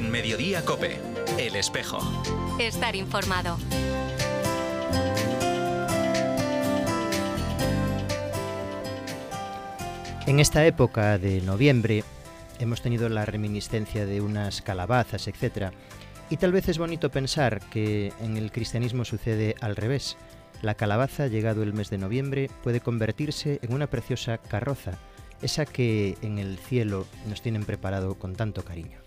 En Mediodía Cope, El Espejo. Estar informado. En esta época de noviembre hemos tenido la reminiscencia de unas calabazas, etc. Y tal vez es bonito pensar que en el cristianismo sucede al revés. La calabaza, llegado el mes de noviembre, puede convertirse en una preciosa carroza, esa que en el cielo nos tienen preparado con tanto cariño.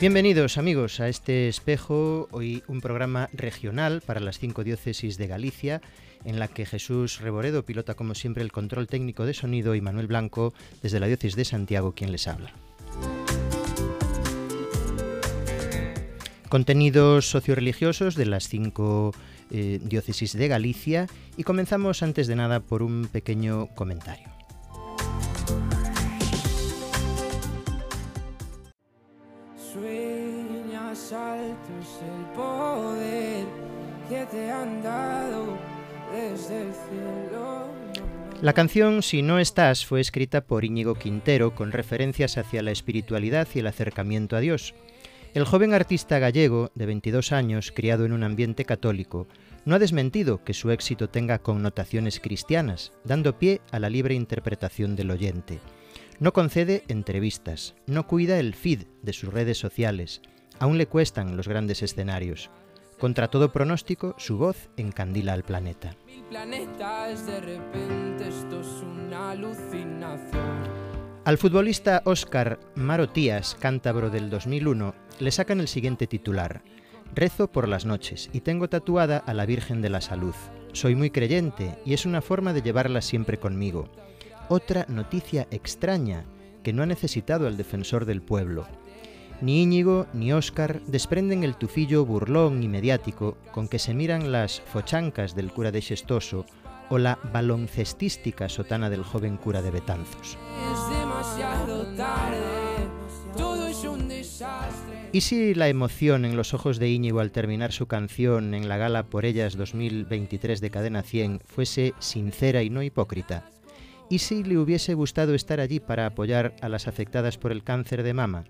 Bienvenidos amigos a este espejo, hoy un programa regional para las cinco diócesis de Galicia, en la que Jesús Reboredo pilota como siempre el control técnico de sonido y Manuel Blanco desde la diócesis de Santiago quien les habla. Contenidos socioreligiosos de las cinco eh, diócesis de Galicia y comenzamos antes de nada por un pequeño comentario. La canción Si no estás fue escrita por Íñigo Quintero con referencias hacia la espiritualidad y el acercamiento a Dios. El joven artista gallego, de 22 años, criado en un ambiente católico, no ha desmentido que su éxito tenga connotaciones cristianas, dando pie a la libre interpretación del oyente. No concede entrevistas, no cuida el feed de sus redes sociales, aún le cuestan los grandes escenarios. Contra todo pronóstico, su voz encandila al planeta. Mil planetas, de repente esto es una alucinación. Al futbolista Óscar Marotías, cántabro del 2001, le sacan el siguiente titular. Rezo por las noches y tengo tatuada a la Virgen de la Salud. Soy muy creyente y es una forma de llevarla siempre conmigo. Otra noticia extraña que no ha necesitado el defensor del pueblo. Ni Íñigo ni Óscar desprenden el tufillo burlón y mediático con que se miran las fochancas del cura de Xestoso o la baloncestística sotana del joven cura de Betanzos. ¿Y si la emoción en los ojos de Íñigo al terminar su canción en la gala Por Ellas 2023 de Cadena 100 fuese sincera y no hipócrita? ¿Y si le hubiese gustado estar allí para apoyar a las afectadas por el cáncer de mama?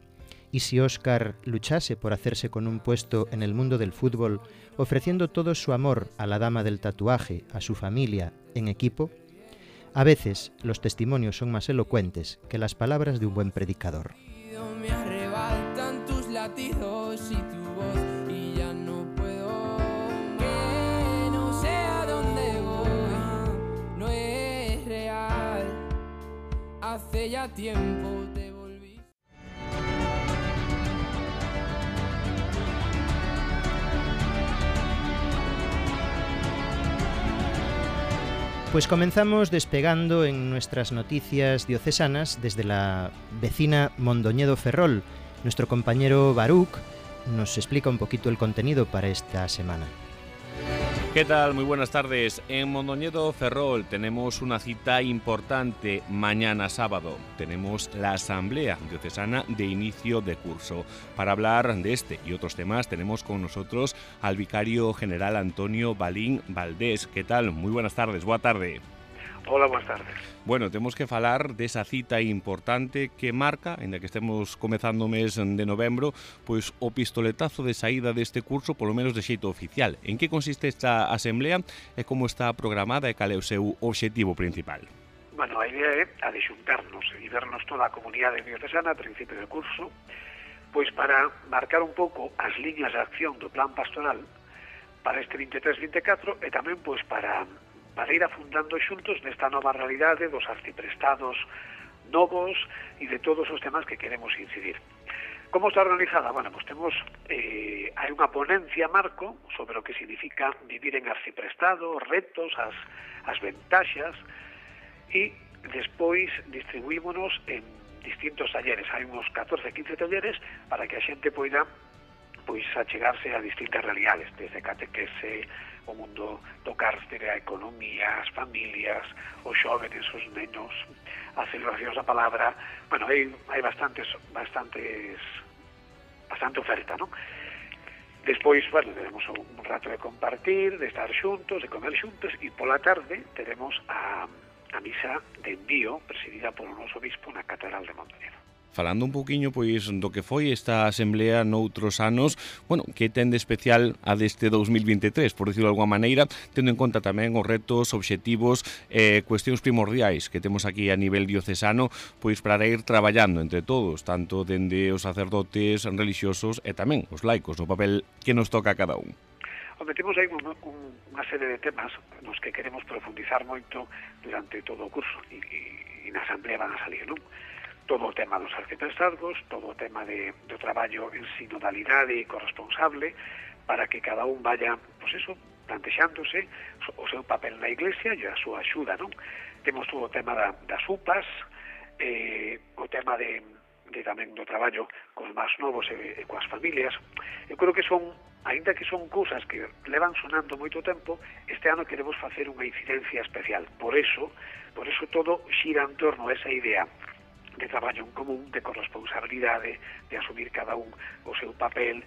¿Y si Óscar luchase por hacerse con un puesto en el mundo del fútbol, ofreciendo todo su amor a la dama del tatuaje, a su familia, en equipo? A veces los testimonios son más elocuentes que las palabras de un buen predicador. Me arrebatan tus Pues comenzamos despegando en nuestras noticias diocesanas desde la vecina Mondoñedo Ferrol. Nuestro compañero Baruch nos explica un poquito el contenido para esta semana. ¿Qué tal? Muy buenas tardes. En Mondoñedo Ferrol tenemos una cita importante mañana sábado. Tenemos la Asamblea Diocesana de inicio de curso. Para hablar de este y otros temas tenemos con nosotros al vicario general Antonio Balín Valdés. ¿Qué tal? Muy buenas tardes. Boa tarde. Ola, boas tardes. Bueno, temos que falar desa cita importante que marca, ainda que estemos comezando o mes de novembro, pois o pistoletazo de saída deste curso, polo menos de xeito oficial. En que consiste esta asamblea e como está programada e cal é o seu obxectivo principal? Bueno, a idea é a de xuntarnos e vernos toda a comunidade diocesana a principio do curso, pois para marcar un pouco as liñas de acción do plan pastoral para este 23-24 e tamén pois para para ir afundando xuntos nesta nova realidade dos arciprestados novos e de todos os temas que queremos incidir. Como está organizada? Bueno, pues temos eh, hai unha ponencia marco sobre o que significa vivir en arciprestado, retos, as, as ventaxas e despois distribuímonos en distintos talleres. Hai uns 14, 15 talleres para que a xente poida pois achegarse a distintas realidades, desde catequese, o mundo do cárcere, a economía, as familias, os xóvenes, os nenos, as celebracións da palabra, bueno, hai, hai bastantes, bastantes, bastante oferta, non? Despois, bueno, teremos un rato de compartir, de estar xuntos, de comer xuntos, e pola tarde teremos a, a misa de envío presidida por noso obispo na Catedral de Montenegro falando un poquinho pois do que foi esta asamblea noutros anos, bueno, que ten de especial a deste 2023, por decirlo de alguma maneira, tendo en conta tamén os retos, obxectivos, eh, cuestións primordiais que temos aquí a nivel diocesano, pois para ir traballando entre todos, tanto dende os sacerdotes religiosos e tamén os laicos, o papel que nos toca a cada un. Hombre, temos aí un, un, unha serie de temas nos que queremos profundizar moito durante todo o curso e, e, e na asamblea van a salir, non? todo o tema dos arquipesargos, todo o tema de, do traballo en sinodalidade e corresponsable, para que cada un vaya, pois eso, plantexándose o seu papel na Iglesia e a súa axuda, non? Temos todo o tema da, das UPAs, eh, o tema de, de tamén do traballo cos máis novos e, e coas familias. Eu creo que son, aínda que son cousas que levan sonando moito tempo, este ano queremos facer unha incidencia especial. Por eso, por eso todo xira en torno a esa idea de traballo en común, de corresponsabilidade, de asumir cada un o seu papel,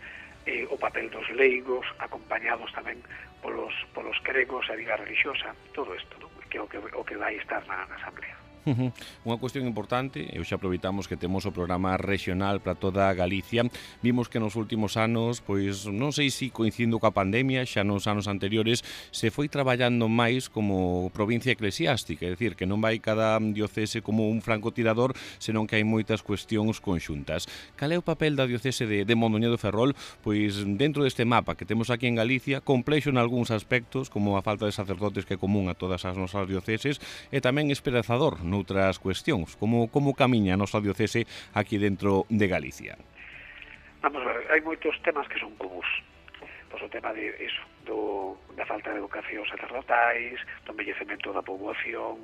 eh, o papel dos leigos, acompañados tamén polos, polos cregos, a vida religiosa, todo isto, non? que é o que, o que vai estar na, na Asamblea. Unha cuestión importante, e xa aproveitamos que temos o programa regional para toda Galicia, vimos que nos últimos anos, pois non sei se si coa pandemia, xa nos anos anteriores, se foi traballando máis como provincia eclesiástica, é dicir, que non vai cada diocese como un francotirador, senón que hai moitas cuestións conxuntas. Cal é o papel da diocese de, de Mondoñedo Ferrol, pois dentro deste mapa que temos aquí en Galicia, complexo en algúns aspectos, como a falta de sacerdotes que é común a todas as nosas dioceses, e tamén esperanzador, noutras cuestións. Como, como camiña a nosa diocese aquí dentro de Galicia? Vamos, hai moitos temas que son comuns. Pois o tema de iso, do, da falta de educación sacerdotais, do envellecemento da poboación,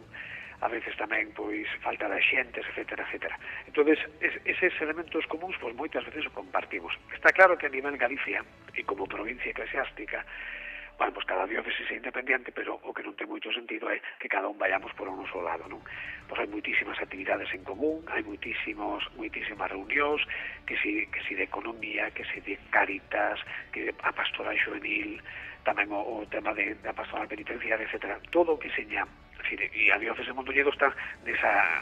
a veces tamén pois falta de xentes, etc, etc. Entonces, es, eses elementos comuns pois moitas veces o compartimos. Está claro que a nivel Galicia e como provincia eclesiástica bueno, pois cada diócesis é independiente, pero o que non ten moito sentido é que cada un vayamos por un só lado, non? Pois hai moitísimas actividades en común, hai moitísimos, moitísimas reunións, que si, que si de economía, que si de caritas, que a pastoral juvenil, tamén o, o tema de, da pastoral penitenciaria, etc. Todo o que seña, decir, e a diócese de Mondoñedo está nesa,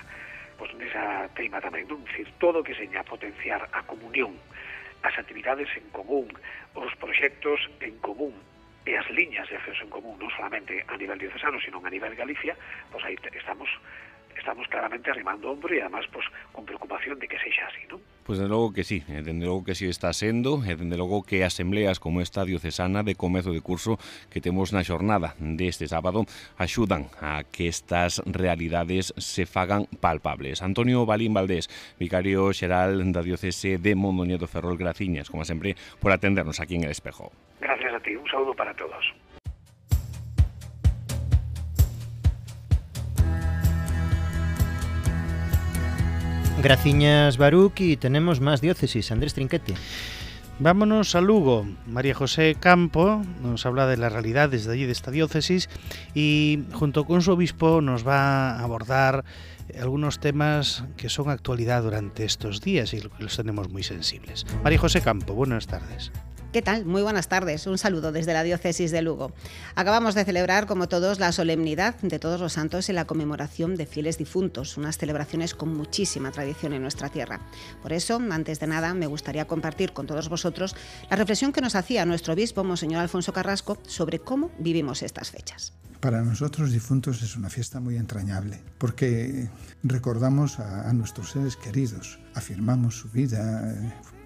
pois, nesa teima tamén, non? Decir, todo o que seña potenciar a comunión, as actividades en común, os proxectos en común, e as liñas de acceso en común, non solamente a nivel diocesano, sino a nivel Galicia, pois aí estamos estamos claramente arrimando ombro e además pois, con preocupación de que sexa así, non? Pois dende logo que sí, eh, dende logo que sí está sendo e dende logo que asembleas como esta diocesana de comezo de curso que temos na xornada deste sábado axudan a que estas realidades se fagan palpables. Antonio Balín Valdés, vicario xeral da diocese de Mondoñedo Ferrol Graciñas, como sempre, por atendernos aquí en El Espejo. Gracias a ti, un saludo para todos. Graciñas Baruc y tenemos más diócesis. Andrés Trinquete. Vámonos a Lugo. María José Campo nos habla de las realidades de allí de esta diócesis y junto con su obispo nos va a abordar algunos temas que son actualidad durante estos días y los tenemos muy sensibles. María José Campo, buenas tardes. ¿Qué tal? Muy buenas tardes. Un saludo desde la diócesis de Lugo. Acabamos de celebrar, como todos, la solemnidad de todos los santos en la conmemoración de fieles difuntos, unas celebraciones con muchísima tradición en nuestra tierra. Por eso, antes de nada, me gustaría compartir con todos vosotros la reflexión que nos hacía nuestro obispo, Monseñor Alfonso Carrasco, sobre cómo vivimos estas fechas. Para nosotros difuntos es una fiesta muy entrañable, porque recordamos a, a nuestros seres queridos, afirmamos su vida,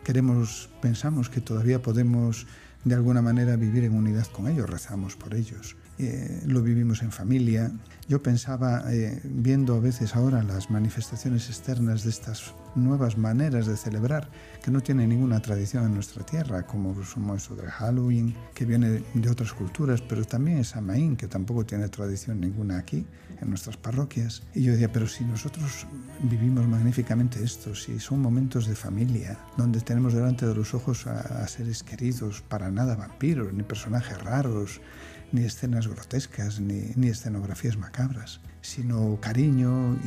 queremos, pensamos que todavía podemos de alguna manera vivir en unidad con ellos, rezamos por ellos. Eh, lo vivimos en familia. Yo pensaba, eh, viendo a veces ahora las manifestaciones externas de estas nuevas maneras de celebrar, que no tienen ninguna tradición en nuestra tierra, como somos eso del Halloween, que viene de otras culturas, pero también es Samaín, que tampoco tiene tradición ninguna aquí, en nuestras parroquias. Y yo decía, pero si nosotros vivimos magníficamente esto, si son momentos de familia, donde tenemos delante de los ojos a seres queridos, para nada vampiros, ni personajes raros, ni escenas grotescas, ni, ni escenografías macabras, sino cariño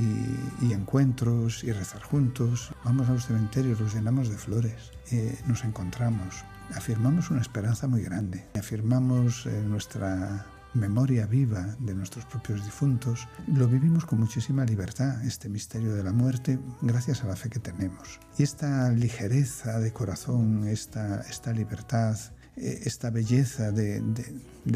y, encuentros y rezar juntos. Vamos a los cementerios, los llenamos de flores, eh, nos encontramos, afirmamos una esperanza muy grande, afirmamos eh, nuestra memoria viva de nuestros propios difuntos, lo vivimos con muchísima libertad, este misterio de la muerte, gracias a la fe que tenemos. Y esta ligereza de corazón, esta, esta libertad, esta belleza de,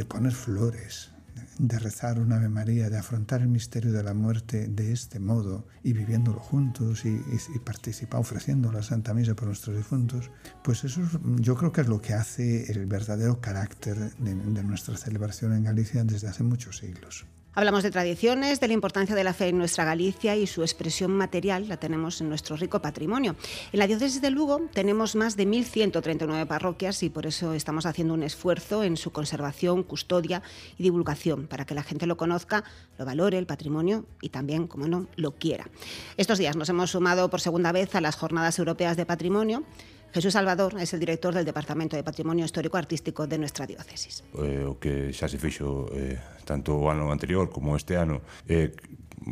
poner flores, de rezar una Ave María, de afrontar el misterio de la muerte de este modo y viviéndolo juntos y, y, participar, ofreciendo la Santa Misa por nuestros difuntos, pues eso yo creo que es lo que hace el verdadero carácter de nuestra celebración en Galicia desde hace muchos siglos. Hablamos de tradiciones, de la importancia de la fe en nuestra Galicia y su expresión material la tenemos en nuestro rico patrimonio. En la diócesis de Lugo tenemos más de 1.139 parroquias y por eso estamos haciendo un esfuerzo en su conservación, custodia y divulgación para que la gente lo conozca, lo valore, el patrimonio y también, como no, lo quiera. Estos días nos hemos sumado por segunda vez a las Jornadas Europeas de Patrimonio. Jesús Salvador é o director del Departamento de Patrimonio Histórico Artístico de nuestra diócesis. Eh, o que xa se fixo eh, tanto o ano anterior como este ano eh,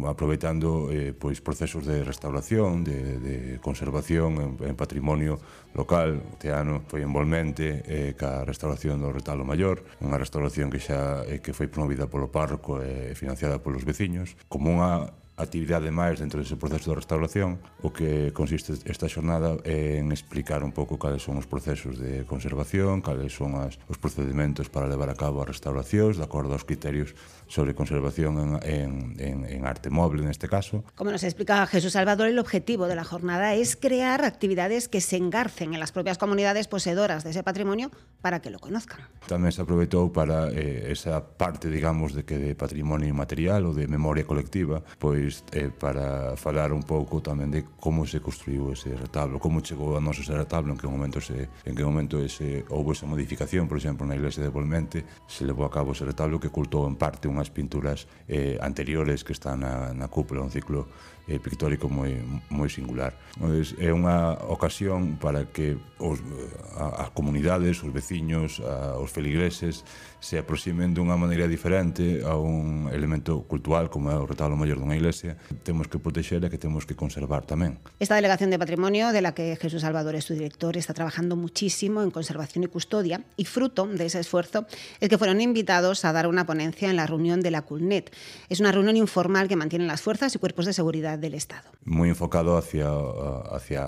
aproveitando eh, pois procesos de restauración, de, de conservación en, en patrimonio local. Este ano foi envolvente eh, ca restauración do retalo maior, unha restauración que xa eh, que foi promovida polo párroco eh, e eh, financiada polos veciños, como unha actividade máis dentro dese proceso de restauración, o que consiste esta xornada en explicar un pouco cales son os procesos de conservación, cales son as, os procedimentos para levar a cabo as restauracións, de acordo aos criterios sobre conservación en, en, en, en arte móvil neste caso. Como nos explica Jesús Salvador, el objetivo de la jornada es crear actividades que se engarcen en las propias comunidades poseedoras de ese patrimonio para que lo conozcan. Tamén se aproveitou para eh, esa parte, digamos, de que de patrimonio inmaterial ou de memoria colectiva, pois pois eh, para falar un pouco tamén de como se construiu ese retablo, como chegou a noso ese retablo, en que momento se en que momento ese houve esa modificación, por exemplo, na iglesia de Volmente, se levou a cabo ese retablo que ocultou en parte unhas pinturas eh, anteriores que están na, na cúpula, un ciclo eh, pictórico moi, moi singular. Entonces, é unha ocasión para que os, as comunidades, os veciños, a, os feligreses se aproximen dunha maneira diferente a un elemento cultural como é o retablo maior dunha iglesia. Temos que proteger e que temos que conservar tamén. Esta delegación de patrimonio, de la que Jesús Salvador é su director, está trabajando muchísimo en conservación y custodia y fruto de ese esfuerzo es que fueron invitados a dar una ponencia en la reunión de la CULNET. Es una reunión informal que mantienen las fuerzas y cuerpos de seguridad del Estado. Moi enfocado hacia, hacia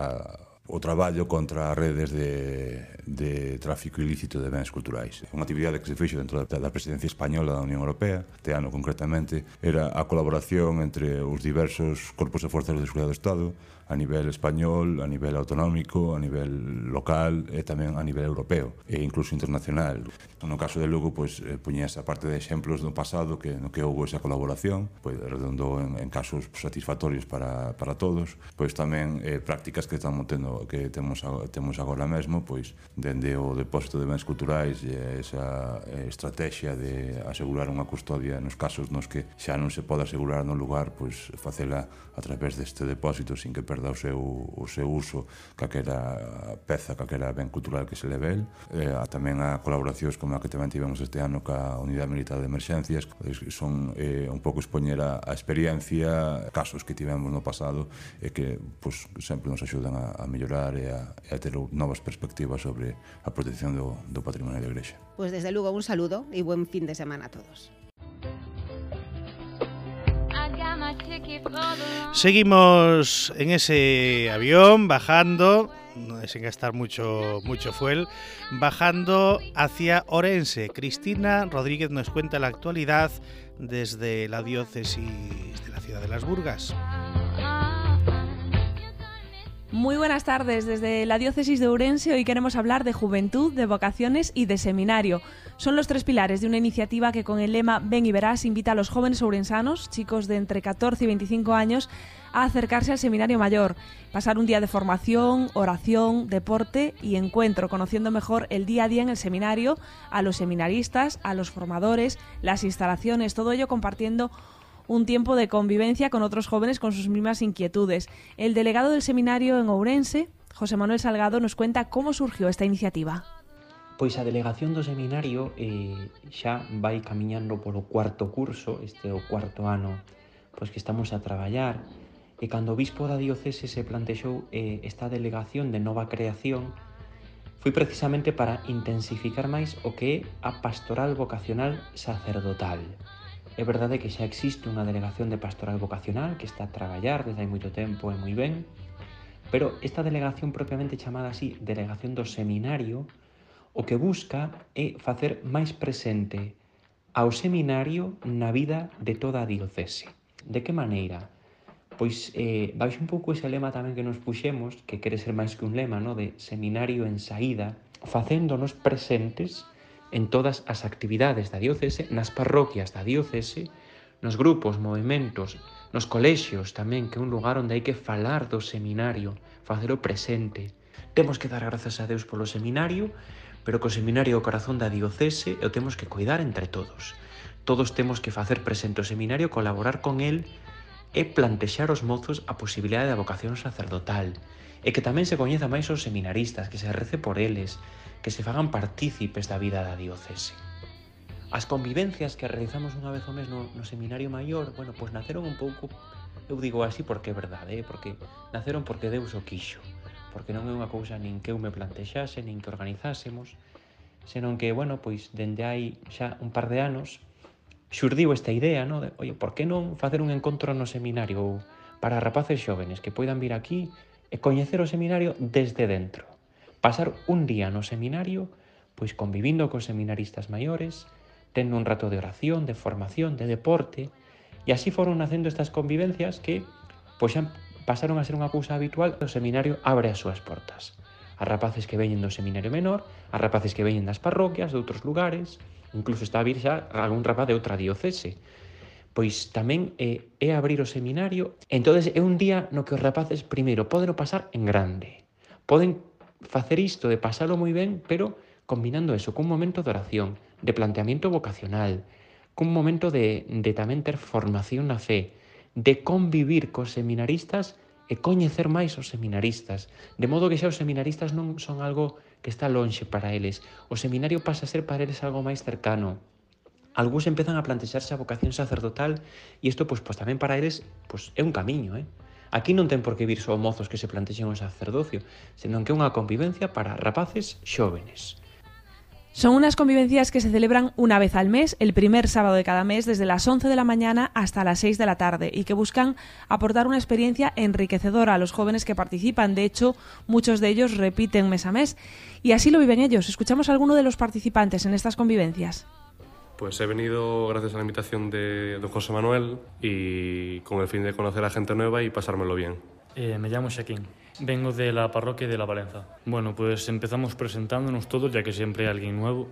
o traballo contra as redes de, de tráfico ilícito de bens culturais. Unha actividade que se fixo dentro da presidencia española da Unión Europea, este ano concretamente, era a colaboración entre os diversos corpos e forzas de seguridade do Estado, a nivel español, a nivel autonómico, a nivel local e tamén a nivel europeo e incluso internacional. No caso de Lugo, pois, eh, puñas esa parte de exemplos do pasado que no que houve esa colaboración, pois redondou en, en casos satisfactorios para, para todos, pois tamén eh, prácticas que estamos tendo, que temos, temos agora mesmo, pois dende o depósito de bens culturais e esa eh, estrategia de asegurar unha custodia nos casos nos que xa non se pode asegurar no lugar, pois facela a través deste depósito sin que perda verdad, o seu, o seu uso, caquera peza, caquera ben cultural que se leve, eh, e a, tamén a colaboracións como a que tamén tivemos este ano ca Unidade Militar de Emerxencias, pois son eh, un pouco expoñer a, a experiencia, casos que tivemos no pasado e que pues, sempre nos axudan a, a mellorar e a, e a ter novas perspectivas sobre a protección do, do patrimonio da Igrexa. Pois pues desde luego un saludo e buen fin de semana a todos. Seguimos en ese avión bajando, sin gastar mucho, mucho fuel, bajando hacia Orense. Cristina Rodríguez nos cuenta la actualidad desde la diócesis de la ciudad de Las Burgas. Muy buenas tardes desde la diócesis de Urense. Hoy queremos hablar de juventud, de vocaciones y de seminario. Son los tres pilares de una iniciativa que con el lema Ven y verás invita a los jóvenes ourensanos, chicos de entre 14 y 25 años, a acercarse al seminario mayor, pasar un día de formación, oración, deporte y encuentro, conociendo mejor el día a día en el seminario, a los seminaristas, a los formadores, las instalaciones, todo ello compartiendo un tiempo de convivencia con otros jóvenes con sus mismas inquietudes. El delegado del seminario en Ourense, José Manuel Salgado, nos cuenta cómo surgió esta iniciativa. Pois a delegación do seminario eh, xa vai camiñando polo cuarto curso, este o cuarto ano pois que estamos a traballar, e cando o bispo da diocese se plantexou eh, esta delegación de nova creación, foi precisamente para intensificar máis o que é a pastoral vocacional sacerdotal. É verdade que xa existe unha delegación de pastoral vocacional que está a traballar desde hai moito tempo e moi ben, pero esta delegación propiamente chamada así delegación do seminario o que busca é facer máis presente ao seminario na vida de toda a diocese. De que maneira? Pois eh, baixo un pouco ese lema tamén que nos puxemos, que quere ser máis que un lema, no? de seminario en saída, facéndonos presentes en todas as actividades da diocese, nas parroquias da diocese, nos grupos, movimentos, nos colexios tamén, que é un lugar onde hai que falar do seminario, facelo presente. Temos que dar grazas a Deus polo seminario, pero que o seminario é o corazón da diocese e o temos que cuidar entre todos. Todos temos que facer presente o seminario, colaborar con el e plantexar aos mozos a posibilidade da vocación sacerdotal e que tamén se coñeza máis os seminaristas, que se rece por eles, que se fagan partícipes da vida da diocese. As convivencias que realizamos unha vez ao mes no, no seminario maior, bueno, pois naceron un pouco, eu digo así porque é verdade, eh? porque naceron porque Deus o quixo, porque non é unha cousa nin que eu me plantexase, nin que organizásemos, senón que, bueno, pois dende hai xa un par de anos xurdiu esta idea, no? de, oye, por que non facer un encontro no seminario ou para rapaces xóvenes que poidan vir aquí e coñecer o seminario desde dentro. Pasar un día no seminario, pois convivindo cos seminaristas maiores, tendo un rato de oración, de formación, de deporte, e así foron nacendo estas convivencias que pois xa pasaron a ser unha cousa habitual, o seminario abre as súas portas. A rapaces que veñen do seminario menor, a rapaces que veñen das parroquias, de outros lugares, incluso está a vir xa algún rapaz de outra diocese pois tamén é, é abrir o seminario. entonces é un día no que os rapaces primeiro poden pasar en grande. Poden facer isto de pasalo moi ben, pero combinando eso cun momento de oración, de planteamiento vocacional, cun momento de, de tamén ter formación na fe, de convivir cos seminaristas e coñecer máis os seminaristas, de modo que xa os seminaristas non son algo que está lonxe para eles. O seminario pasa a ser para eles algo máis cercano, Algúns empezan a plantexarse a vocación sacerdotal e isto pois tamén para eles pois, é un camiño, eh? Aquí non ten por que vir só mozos que se plantexen o sacerdocio, senón que é unha convivencia para rapaces xóvenes. Son unas convivencias que se celebran una vez al mes, el primer sábado de cada mes, desde las 11 de la mañana hasta las 6 de la tarde, y que buscan aportar una experiencia enriquecedora a los jóvenes que participan. De hecho, muchos de ellos repiten mes a mes. Y así lo viven ellos. Escuchamos a alguno de los participantes en estas convivencias. Pues he venido gracias a la invitación de don José Manuel y con el fin de conocer a gente nueva y pasármelo bien. Eh, me llamo Shaquín. Vengo de la parroquia de La Valenza. Bueno, pues empezamos presentándonos todos, ya que siempre hay alguien nuevo,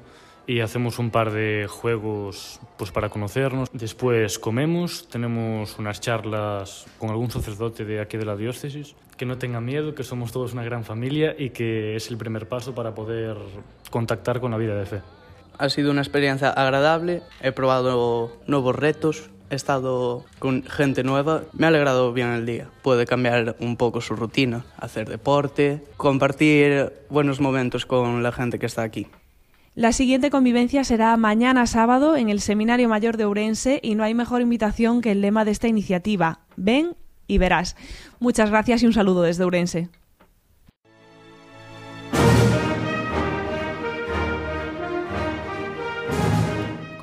y hacemos un par de juegos pues para conocernos. Después comemos, tenemos unas charlas con algún sacerdote de aquí de la diócesis. Que no tengan miedo, que somos todos una gran familia y que es el primer paso para poder contactar con la vida de fe. Ha sido una experiencia agradable, he probado nuevos retos, he estado con gente nueva, me ha alegrado bien el día. Puede cambiar un poco su rutina, hacer deporte, compartir buenos momentos con la gente que está aquí. La siguiente convivencia será mañana sábado en el Seminario Mayor de Ourense y no hay mejor invitación que el lema de esta iniciativa. Ven y verás. Muchas gracias y un saludo desde Ourense.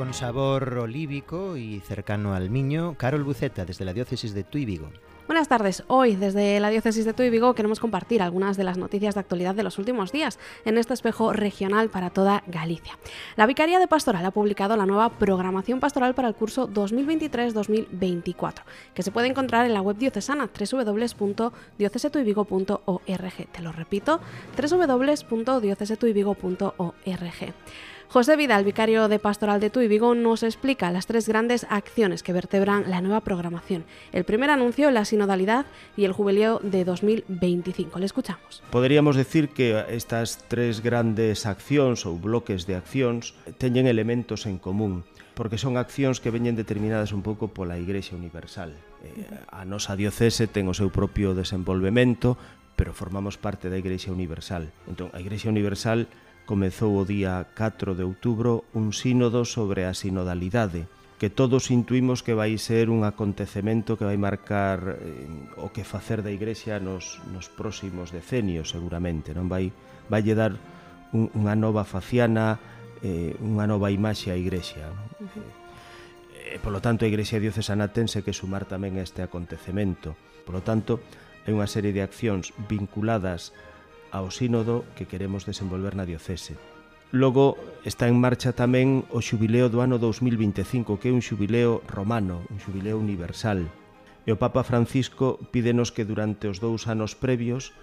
Con sabor olívico y cercano al Miño, Carol Buceta, desde la diócesis de Tuy Vigo. Buenas tardes. Hoy, desde la Diócesis de Tuy Vigo, queremos compartir algunas de las noticias de actualidad de los últimos días en este espejo regional para toda Galicia. La Vicaría de Pastoral ha publicado la nueva programación pastoral para el curso 2023-2024, que se puede encontrar en la web diocesana www.diocesetuyvigo.org. Te lo repito, www.diocesetuyvigo.org. José Vidal, vicario de Pastoral de Tuy Vigo, nos explica las tres grandes acciones que vertebran la nueva programación. El primer anuncio, la sinodalidad y el jubileo de 2025. Le escuchamos. Poderíamos decir que estas tres grandes accións ou bloques de accións teñen elementos en común porque son accións que veñen determinadas un pouco pola Igrexa Universal. Eh, a nosa diocese ten o seu propio desenvolvemento, pero formamos parte da Igrexa Universal. Entón, a Igrexa Universal Comezou o día 4 de outubro un sínodo sobre a sinodalidade, que todos intuimos que vai ser un acontecemento que vai marcar eh, o que facer da Igrexa nos, nos próximos decenios, seguramente. Non vai, vai dar un, unha nova faciana, eh, unha nova imaxe á Igrexa. Non? Uh eh, -huh e polo tanto a Igrexa Diocesana tense que sumar tamén a este acontecemento. Polo tanto, hai unha serie de accións vinculadas ao sínodo que queremos desenvolver na diocese. Logo está en marcha tamén o xubileo do ano 2025, que é un xubileo romano, un xubileo universal. E o Papa Francisco pídenos que durante os dous anos previos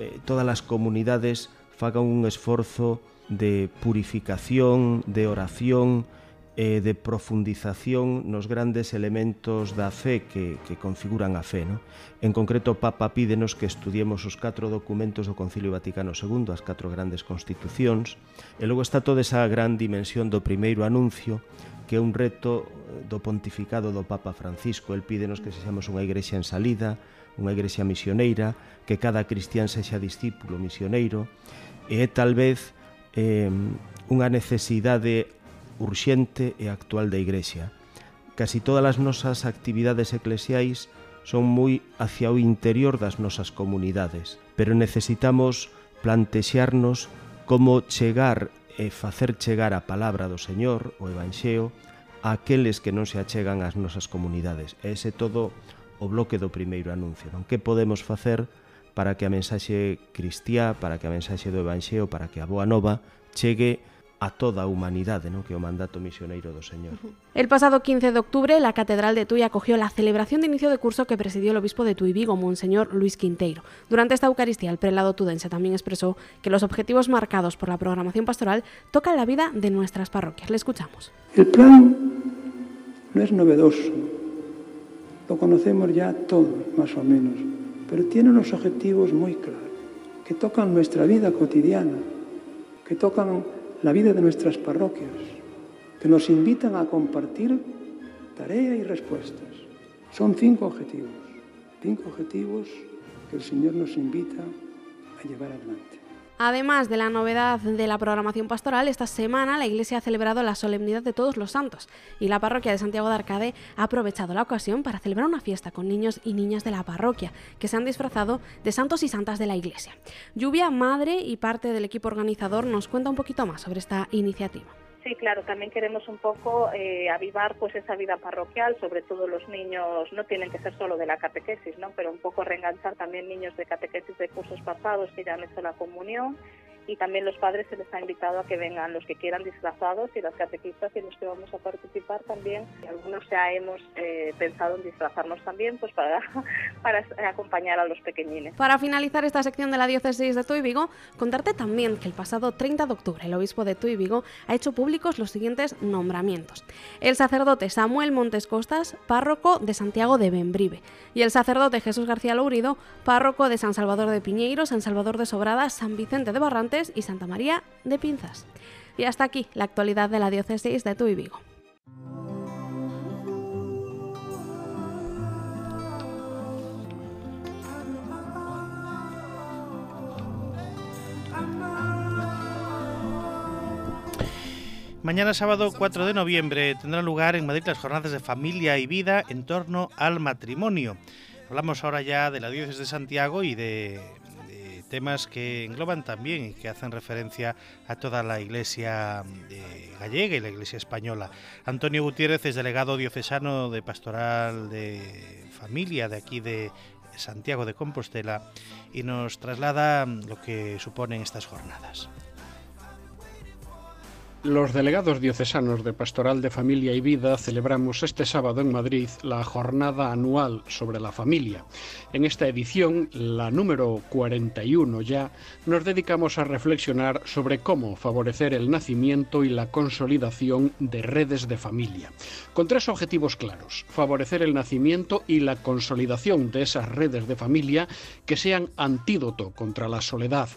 eh, todas as comunidades fagan un esforzo de purificación, de oración, e de profundización nos grandes elementos da fe que, que configuran a fe. No? En concreto, o Papa pídenos que estudiemos os catro documentos do Concilio Vaticano II, as catro grandes constitucións, e logo está toda esa gran dimensión do primeiro anuncio, que é un reto eh, do pontificado do Papa Francisco. El pídenos que sexamos unha igrexa en salida, unha igrexa misioneira, que cada cristián sexa discípulo misioneiro, e é tal vez eh, unha necesidade urxente e actual da Igrexa. Casi todas as nosas actividades eclesiais son moi hacia o interior das nosas comunidades, pero necesitamos plantexarnos como chegar e facer chegar a palabra do Señor, o Evanxeo, a aqueles que non se achegan ás nosas comunidades. E ese todo o bloque do primeiro anuncio. Non? Que podemos facer para que a mensaxe cristiá, para que a mensaxe do Evanxeo, para que a Boa Nova chegue a toda a humanidade, ¿no? que é o mandato misioneiro do Señor. El pasado 15 de octubre, la Catedral de Tui acogió la celebración de inicio de curso que presidió el obispo de Tui Vigo, Monseñor Luis Quinteiro. Durante esta Eucaristía, el prelado tudense también expresó que los objetivos marcados por la programación pastoral tocan la vida de nuestras parroquias. Le escuchamos. El plan no es novedoso, lo conocemos ya todos, más o menos, pero tiene unos objetivos muy claros, que tocan nuestra vida cotidiana, que tocan la vida de nuestras parroquias, que nos invitan a compartir tarea y respuestas. Son cinco objetivos, cinco objetivos que el Señor nos invita a llevar adelante. Además de la novedad de la programación pastoral, esta semana la Iglesia ha celebrado la solemnidad de Todos los Santos y la parroquia de Santiago de Arcade ha aprovechado la ocasión para celebrar una fiesta con niños y niñas de la parroquia que se han disfrazado de santos y santas de la Iglesia. Lluvia, madre y parte del equipo organizador nos cuenta un poquito más sobre esta iniciativa. Sí, claro, también queremos un poco eh, avivar pues esa vida parroquial, sobre todo los niños, no tienen que ser solo de la catequesis, ¿no? pero un poco reenganchar también niños de catequesis de cursos pasados que ya han hecho la comunión y también los padres se les ha invitado a que vengan los que quieran disfrazados y las catequistas y los que vamos a participar también. Algunos ya hemos eh, pensado en disfrazarnos también pues para, para acompañar a los pequeñines. Para finalizar esta sección de la diócesis de Tuy Vigo, contarte también que el pasado 30 de octubre el obispo de Tuy Vigo ha hecho públicos los siguientes nombramientos. El sacerdote Samuel Montes Costas, párroco de Santiago de Bembrive, y el sacerdote Jesús García Lourido, párroco de San Salvador de Piñeiro, San Salvador de Sobrada, San Vicente de Y Santa María de Pinzas. Y hasta aquí la actualidad de la diócesis de Tuy Vigo. Mañana sábado 4 de noviembre tendrán lugar en Madrid las jornadas de familia y vida en torno al matrimonio. Hablamos ahora ya de la diócesis de Santiago y de temas que engloban también y que hacen referencia a toda la iglesia eh, gallega y la iglesia española. Antonio Gutiérrez es delegado diocesano de Pastoral de Familia de aquí de Santiago de Compostela y nos traslada lo que suponen estas jornadas. Los delegados diocesanos de Pastoral de Familia y Vida celebramos este sábado en Madrid la jornada anual sobre la familia. En esta edición, la número 41 ya, nos dedicamos a reflexionar sobre cómo favorecer el nacimiento y la consolidación de redes de familia, con tres objetivos claros, favorecer el nacimiento y la consolidación de esas redes de familia que sean antídoto contra la soledad,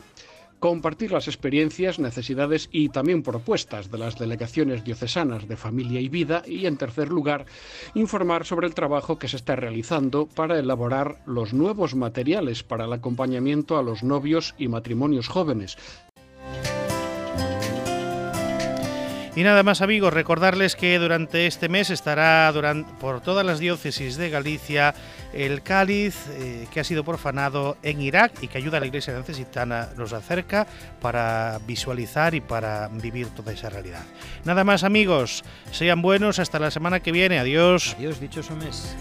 compartir las experiencias, necesidades y también propuestas de las delegaciones diocesanas de familia y vida y, en tercer lugar, informar sobre el trabajo que se está realizando para elaborar los nuevos materiales para el acompañamiento a los novios y matrimonios jóvenes, Y nada más amigos, recordarles que durante este mes estará por todas las diócesis de Galicia el cáliz eh, que ha sido profanado en Irak y que ayuda a la iglesia necesitana, nos acerca para visualizar y para vivir toda esa realidad. Nada más amigos, sean buenos, hasta la semana que viene, adiós. Adiós, dichoso mes.